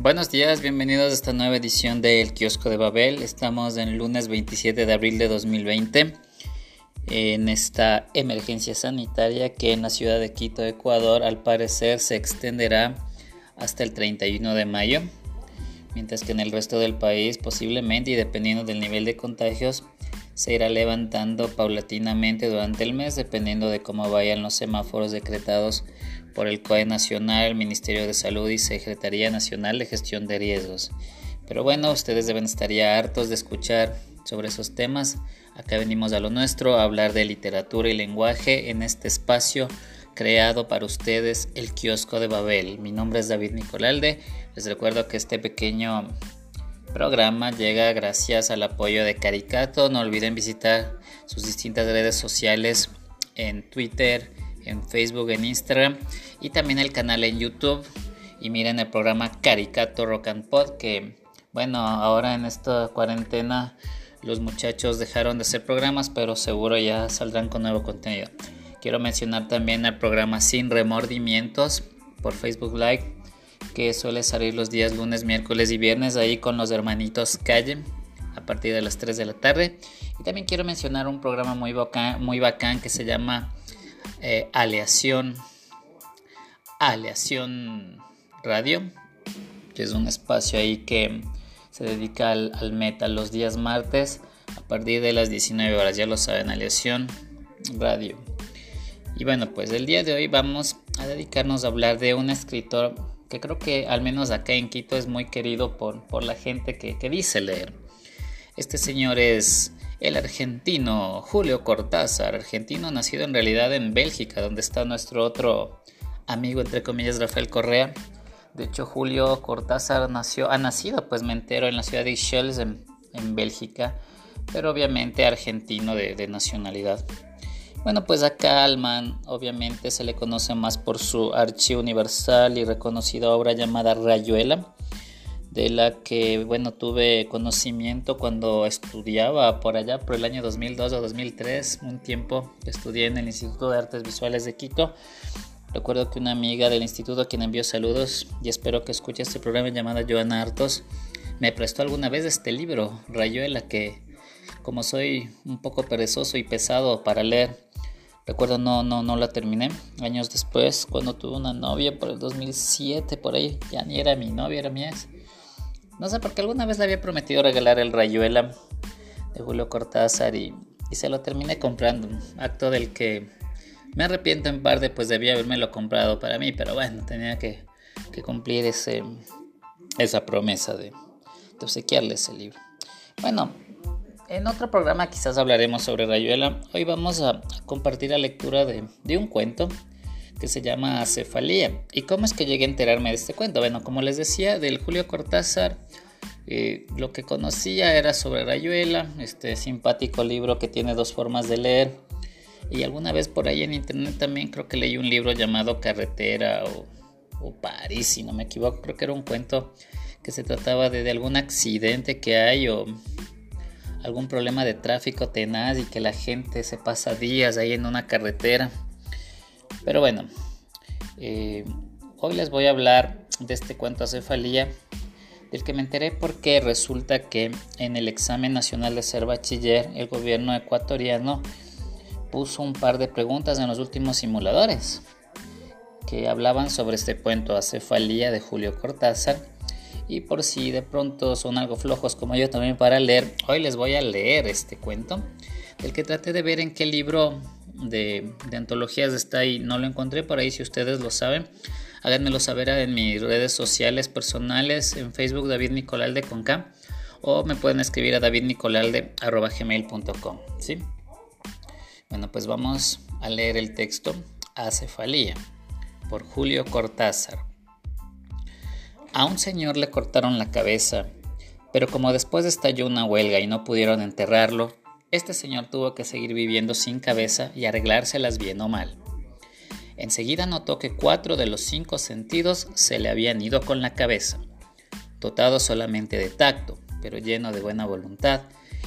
Buenos días, bienvenidos a esta nueva edición de El Kiosco de Babel. Estamos en lunes 27 de abril de 2020 en esta emergencia sanitaria que en la ciudad de Quito, Ecuador, al parecer se extenderá hasta el 31 de mayo, mientras que en el resto del país posiblemente y dependiendo del nivel de contagios se irá levantando paulatinamente durante el mes dependiendo de cómo vayan los semáforos decretados por el COE Nacional, el Ministerio de Salud y Secretaría Nacional de Gestión de Riesgos. Pero bueno, ustedes deben estar ya hartos de escuchar sobre esos temas. Acá venimos a lo nuestro, a hablar de literatura y lenguaje en este espacio creado para ustedes, el kiosco de Babel. Mi nombre es David Nicolalde. Les recuerdo que este pequeño programa llega gracias al apoyo de Caricato. No olviden visitar sus distintas redes sociales en Twitter, en Facebook, en Instagram y también el canal en YouTube. Y miren el programa Caricato Rock and Pod que bueno, ahora en esta cuarentena los muchachos dejaron de hacer programas, pero seguro ya saldrán con nuevo contenido. Quiero mencionar también el programa Sin Remordimientos por Facebook Live que suele salir los días lunes, miércoles y viernes ahí con los hermanitos Calle a partir de las 3 de la tarde. Y también quiero mencionar un programa muy bacán, muy bacán que se llama eh, Aleación, Aleación Radio, que es un espacio ahí que se dedica al, al metal los días martes a partir de las 19 horas, ya lo saben, Aleación Radio. Y bueno, pues el día de hoy vamos a dedicarnos a hablar de un escritor que creo que al menos acá en Quito es muy querido por, por la gente que, que dice leer. Este señor es el argentino Julio Cortázar, argentino nacido en realidad en Bélgica, donde está nuestro otro amigo, entre comillas, Rafael Correa. De hecho, Julio Cortázar nació, ha nacido, pues me entero, en la ciudad de Schells, en, en Bélgica, pero obviamente argentino de, de nacionalidad. Bueno, pues a Kalman obviamente se le conoce más por su archiuniversal y reconocida obra llamada Rayuela, de la que, bueno, tuve conocimiento cuando estudiaba por allá, por el año 2002 o 2003, un tiempo estudié en el Instituto de Artes Visuales de Quito. Recuerdo que una amiga del instituto a quien envió saludos y espero que escuche este programa llamada Joana Hartos me prestó alguna vez este libro, Rayuela, que como soy un poco perezoso y pesado para leer, Recuerdo no, no, no la terminé. Años después, cuando tuve una novia por el 2007, por ahí, ya ni era mi novia, era mi ex. No sé, porque alguna vez le había prometido regalar el Rayuela de Julio Cortázar y, y se lo terminé comprando. Acto del que me arrepiento en parte, pues debía haberme comprado para mí, pero bueno, tenía que, que cumplir ese, esa promesa de, de obsequiarle ese libro. Bueno, en otro programa quizás hablaremos sobre Rayuela. Hoy vamos a compartir la lectura de, un cuento que se llama Cefalía. ¿Y cómo es que llegué a enterarme de este cuento? Bueno, como les decía, del Julio Cortázar, eh, lo que conocía era sobre Rayuela, este simpático libro que tiene dos formas de leer. Y alguna vez por ahí en internet también creo que leí un libro llamado Carretera o, París, si no me equivoco. Creo que era un cuento que se trataba de algún accidente que hay o algún problema de tráfico tenaz y que la gente se pasa días ahí en una carretera. Pero bueno, eh, hoy les voy a hablar de este cuento cefalía, del que me enteré porque resulta que en el examen nacional de ser bachiller el gobierno ecuatoriano puso un par de preguntas en los últimos simuladores que hablaban sobre este cuento acefalía de Julio Cortázar y por si de pronto son algo flojos como yo también para leer, hoy les voy a leer este cuento, el que traté de ver en qué libro de, antologías está ahí. No lo encontré por ahí, si ustedes lo saben, háganmelo saber en mis redes sociales personales, en Facebook David Nicolalde con K, o me pueden escribir a davidnicolalde.gmail.com, ¿sí? Bueno, pues vamos a leer el texto Acefalía por Julio Cortázar. A un señor le cortaron la cabeza, pero como después estalló una huelga y no pudieron enterrarlo, este señor tuvo que seguir viviendo sin cabeza y arreglárselas bien o mal. Enseguida notó que cuatro de los cinco sentidos se le habían ido con la cabeza. Dotado solamente de tacto, pero lleno de buena voluntad,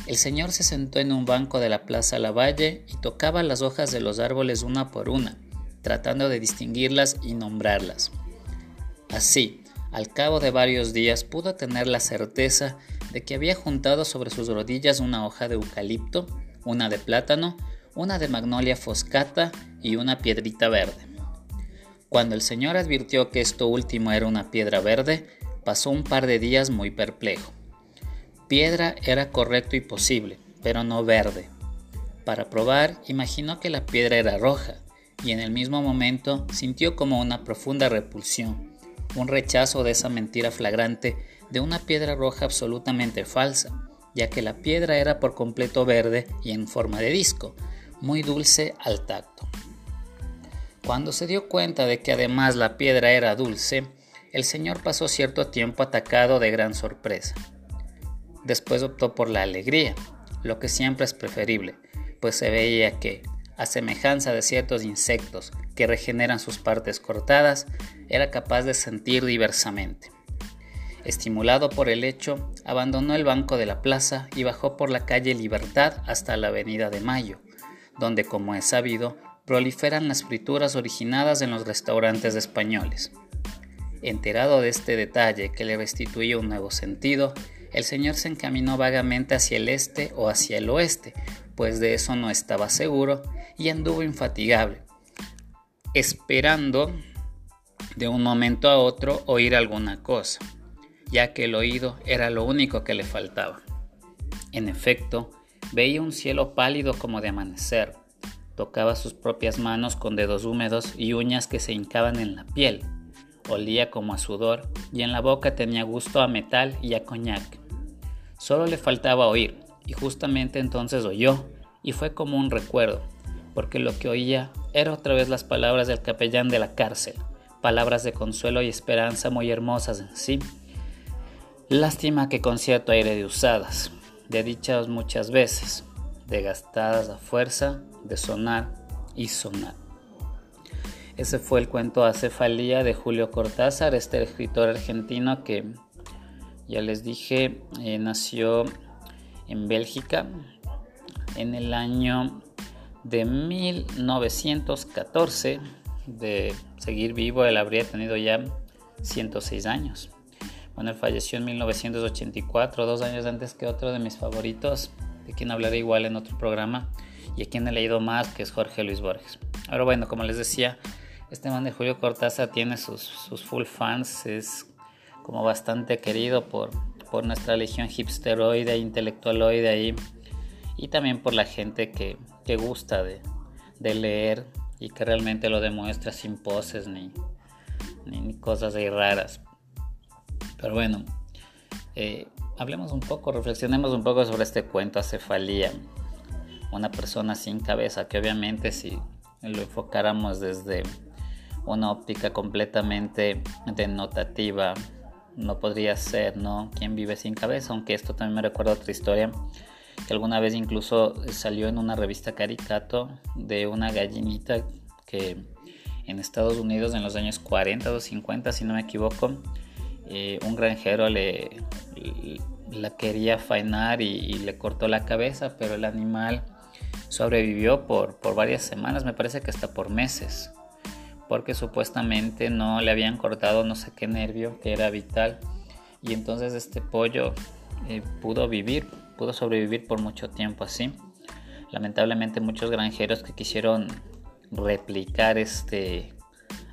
el señor se sentó en un banco de la Plaza Lavalle y tocaba las hojas de los árboles una por una, tratando de distinguirlas y nombrarlas. Así, Al cabo de varios días pudo tener la certeza de que había juntado sobre sus rodillas una hoja de eucalipto, una de plátano, una de magnolia foscata y una piedrita verde. Cuando el señor advirtió que esto último era una piedra verde, pasó un par de días muy perplejo. Piedra era correcto y posible, pero no verde. Para probar, imaginó que la piedra era roja, y en el mismo momento sintió como una profunda repulsión un rechazo de esa mentira flagrante de una piedra roja absolutamente falsa, ya que la piedra era por completo verde y en forma de disco, muy dulce al tacto. Cuando se dio cuenta de que además la piedra era dulce, el señor pasó cierto tiempo atacado de gran sorpresa. Después optó por la alegría, lo que siempre es preferible, pues se veía que, a semejanza de ciertos insectos que regeneran sus partes cortadas, era capaz de sentir diversamente. Estimulado por el hecho, abandonó el banco de la plaza y bajó por la calle Libertad hasta la Avenida de Mayo, donde, como es sabido, proliferan las frituras originadas en los restaurantes españoles. Enterado de este detalle que le restituía un nuevo sentido, el señor se encaminó vagamente hacia el este o hacia el oeste, pues de eso no estaba seguro, y anduvo infatigable, esperando de un momento a otro oír alguna cosa, ya que el oído era lo único que le faltaba. En efecto, veía un cielo pálido como de amanecer, tocaba sus propias manos con dedos húmedos y uñas que se hincaban en la piel, olía como a sudor y en la boca tenía gusto a metal y a coñac. Solo le faltaba oír, y justamente entonces oyó, y fue como un recuerdo, porque lo que oía era otra vez las palabras del capellán de la cárcel, palabras de consuelo y esperanza muy hermosas en sí. Lástima que con cierto aire de usadas, de dichas muchas veces, de gastadas a fuerza de sonar y sonar. Ese fue el cuento Acefalía de Julio Cortázar, este escritor argentino que ya les dije, eh, nació en Bélgica en el año de 1914. De seguir vivo, él habría tenido ya 106 años. Bueno, él falleció en 1984, dos años antes que otro de mis favoritos, de quien hablaré igual en otro programa y a quien he leído más, que es Jorge Luis Borges. Ahora bueno, como les decía, este man de Julio Cortázar tiene sus, sus full fans, es como bastante querido por, por nuestra legión hipsteroide, intelectualoide ahí, y también por la gente que, que gusta de, leer y que realmente lo demuestra sin poses ni, ni, cosas ahí raras. Pero bueno, eh, hablemos un poco, reflexionemos un poco sobre este cuento Acefalía, una persona sin cabeza, que obviamente si lo enfocáramos desde una óptica completamente denotativa, no podría ser, ¿no? ¿Quién vive sin cabeza? Aunque esto también me recuerda otra historia que alguna vez incluso salió en una revista Caricato de una gallinita que en Estados Unidos en los años 40 o 50, si no me equivoco, eh, un granjero le, la quería faenar y, le cortó la cabeza, pero el animal sobrevivió por, por varias semanas, me parece que hasta por meses porque supuestamente no le habían cortado no sé qué nervio que era vital y entonces este pollo eh, pudo vivir, pudo sobrevivir por mucho tiempo así. Lamentablemente muchos granjeros que quisieron replicar este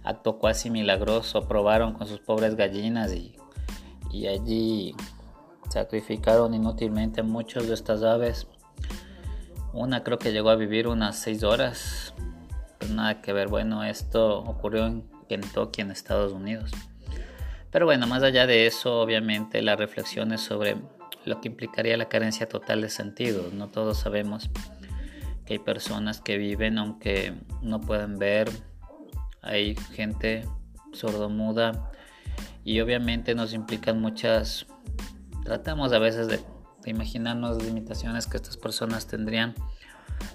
acto casi milagroso probaron con sus pobres gallinas y, allí sacrificaron inútilmente muchos de estas aves. Una creo que llegó a vivir unas seis horas pues nada que ver. Bueno, esto ocurrió en Kentucky, en Estados Unidos. Pero bueno, más allá de eso, obviamente las reflexiones sobre lo que implicaría la carencia total de sentido. No todos sabemos que hay personas que viven aunque no pueden ver. Hay gente sordomuda y obviamente nos implican muchas... Tratamos a veces de, de imaginarnos las limitaciones que estas personas tendrían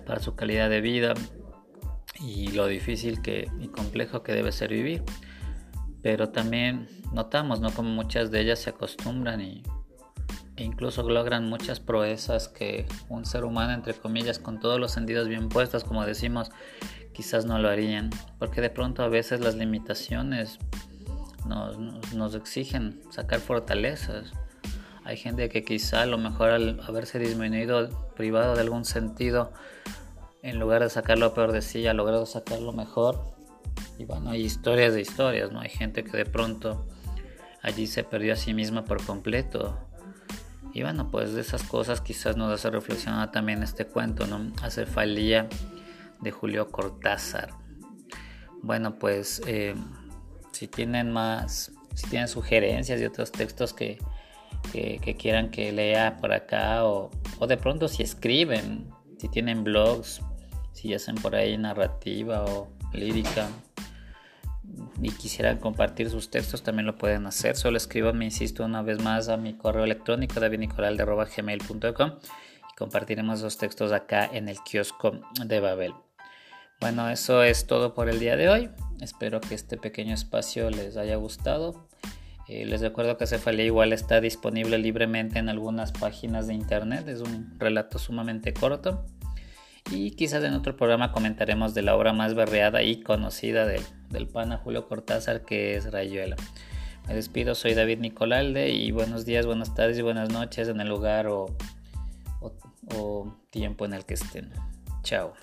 para su calidad de vida y lo difícil que, y complejo que debe ser vivir. Pero también notamos ¿no? como muchas de ellas se acostumbran y, e incluso logran muchas proezas que un ser humano, entre comillas, con todos los sentidos bien puestos, como decimos, quizás no lo harían. Porque de pronto a veces las limitaciones nos, exigen sacar fortalezas. Hay gente que quizá a lo mejor al haberse disminuido, privado de algún sentido, en lugar de sacar lo peor de sí, ha logrado sacar lo mejor. Y bueno, hay historias de historias, ¿no? Hay gente que de pronto allí se perdió a sí misma por completo. Y bueno, pues de esas cosas quizás nos hace reflexionar también este cuento, ¿no? Hace falía de Julio Cortázar. Bueno, pues eh, si tienen más, si tienen sugerencias y otros textos que, quieran que lea por acá o, o, de pronto si escriben, si tienen blogs, si hacen por ahí narrativa o lírica y quisieran compartir sus textos también lo pueden hacer. Solo me insisto, una vez más a mi correo electrónico davidnicoral.gmail.com y compartiremos los textos acá en el kiosco de Babel. Bueno, eso es todo por el día de hoy. Espero que este pequeño espacio les haya gustado. Eh, les recuerdo que Cefalía igual está disponible libremente en algunas páginas de internet. Es un relato sumamente corto. Y quizás en otro programa comentaremos de la obra más berreada y conocida del, del pana Julio Cortázar, que es Rayuela. Me despido, soy David Nicolalde y buenos días, buenas tardes y buenas noches en el lugar o tiempo en el que estén. Chao.